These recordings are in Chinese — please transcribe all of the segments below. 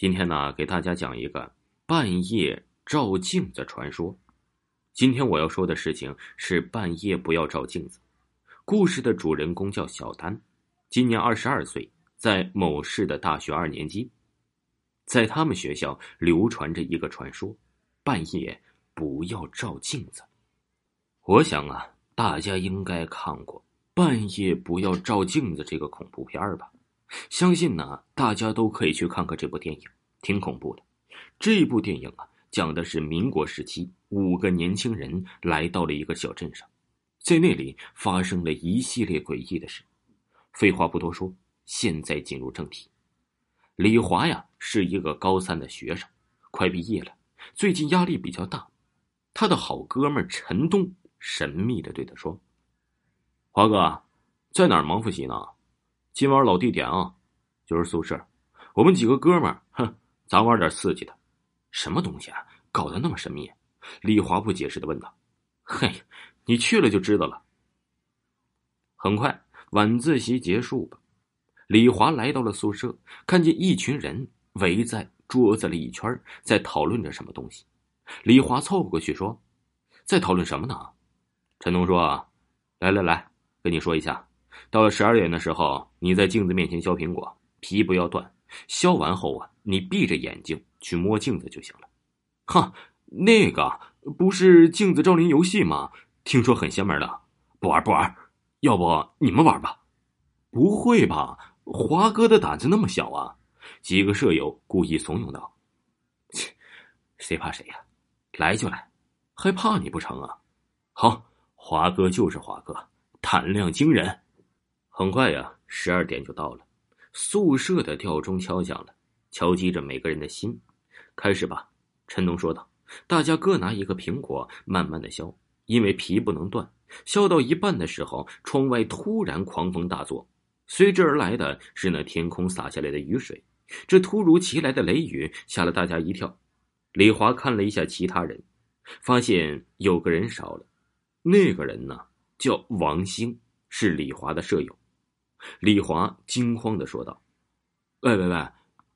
今天呢，给大家讲一个半夜照镜子传说。今天我要说的事情是半夜不要照镜子。故事的主人公叫小丹，今年二十二岁，在某市的大学二年级。在他们学校流传着一个传说：半夜不要照镜子。我想啊，大家应该看过《半夜不要照镜子》这个恐怖片吧。相信呢，大家都可以去看看这部电影，挺恐怖的。这部电影啊，讲的是民国时期五个年轻人来到了一个小镇上，在那里发生了一系列诡异的事。废话不多说，现在进入正题。李华呀，是一个高三的学生，快毕业了，最近压力比较大。他的好哥们陈东神秘的对他说：“华哥，在哪儿忙复习呢？”今晚老地点啊，就是宿舍。我们几个哥们儿，哼，咱玩点刺激的。什么东西啊？搞得那么神秘？李华不解释的问道。嘿，你去了就知道了。很快，晚自习结束吧。李华来到了宿舍，看见一群人围在桌子里一圈，在讨论着什么东西。李华凑过去说：“在讨论什么呢？”陈东说：“来来来，跟你说一下。”到了十二点的时候，你在镜子面前削苹果，皮不要断。削完后啊，你闭着眼睛去摸镜子就行了。哈，那个不是镜子照灵游戏吗？听说很邪门的，不玩不玩。要不你们玩吧？不会吧？华哥的胆子那么小啊？几个舍友故意怂恿道：“切，谁怕谁呀？来就来，还怕你不成啊？好，华哥就是华哥，胆量惊人。”很快呀，十二点就到了，宿舍的吊钟敲响了，敲击着每个人的心。开始吧，陈东说道。大家各拿一个苹果，慢慢的削，因为皮不能断。削到一半的时候，窗外突然狂风大作，随之而来的是那天空洒下来的雨水。这突如其来的雷雨吓了大家一跳。李华看了一下其他人，发现有个人少了，那个人呢叫王兴，是李华的舍友。李华惊慌的说道：“喂喂喂，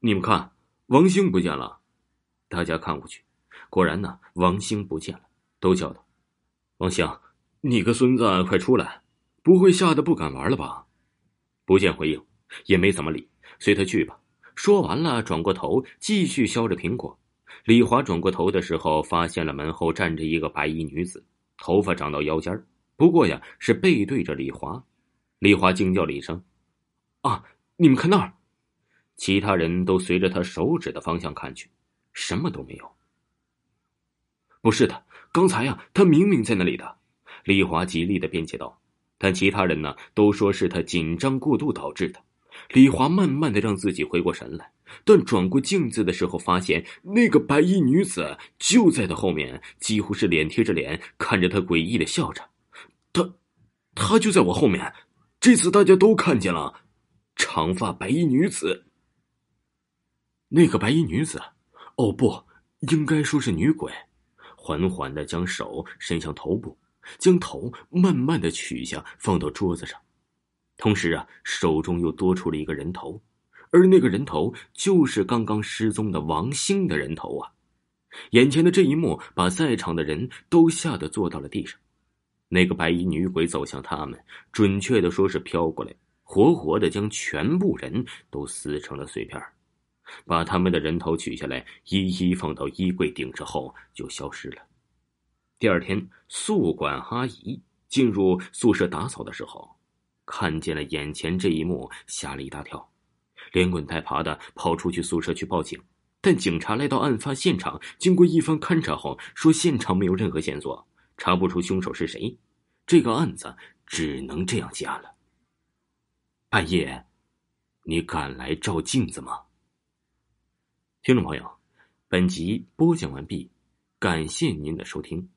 你们看，王兴不见了！”大家看过去，果然呢，王兴不见了，都叫道：“王兴，你个孙子，快出来！不会吓得不敢玩了吧？”不见回应，也没怎么理，随他去吧。说完了，转过头继续削着苹果。李华转过头的时候，发现了门后站着一个白衣女子，头发长到腰间不过呀，是背对着李华。李华惊叫了一声：“啊！你们看那儿！”其他人都随着他手指的方向看去，什么都没有。不是的，刚才呀，他明明在那里的。李华极力的辩解道，但其他人呢，都说是他紧张过度导致的。李华慢慢的让自己回过神来，但转过镜子的时候，发现那个白衣女子就在他后面，几乎是脸贴着脸看着他，诡异的笑着。他，他就在我后面。这次大家都看见了，长发白衣女子。那个白衣女子，哦不，应该说是女鬼，缓缓的将手伸向头部，将头慢慢的取下，放到桌子上，同时啊，手中又多出了一个人头，而那个人头就是刚刚失踪的王兴的人头啊！眼前的这一幕，把在场的人都吓得坐到了地上。那个白衣女鬼走向他们，准确的说是飘过来，活活的将全部人都撕成了碎片把他们的人头取下来，一一放到衣柜顶上后就消失了。第二天，宿管阿姨进入宿舍打扫的时候，看见了眼前这一幕，吓了一大跳，连滚带爬的跑出去宿舍去报警。但警察来到案发现场，经过一番勘查后，说现场没有任何线索。查不出凶手是谁，这个案子只能这样结案了。半夜，你敢来照镜子吗？听众朋友，本集播讲完毕，感谢您的收听。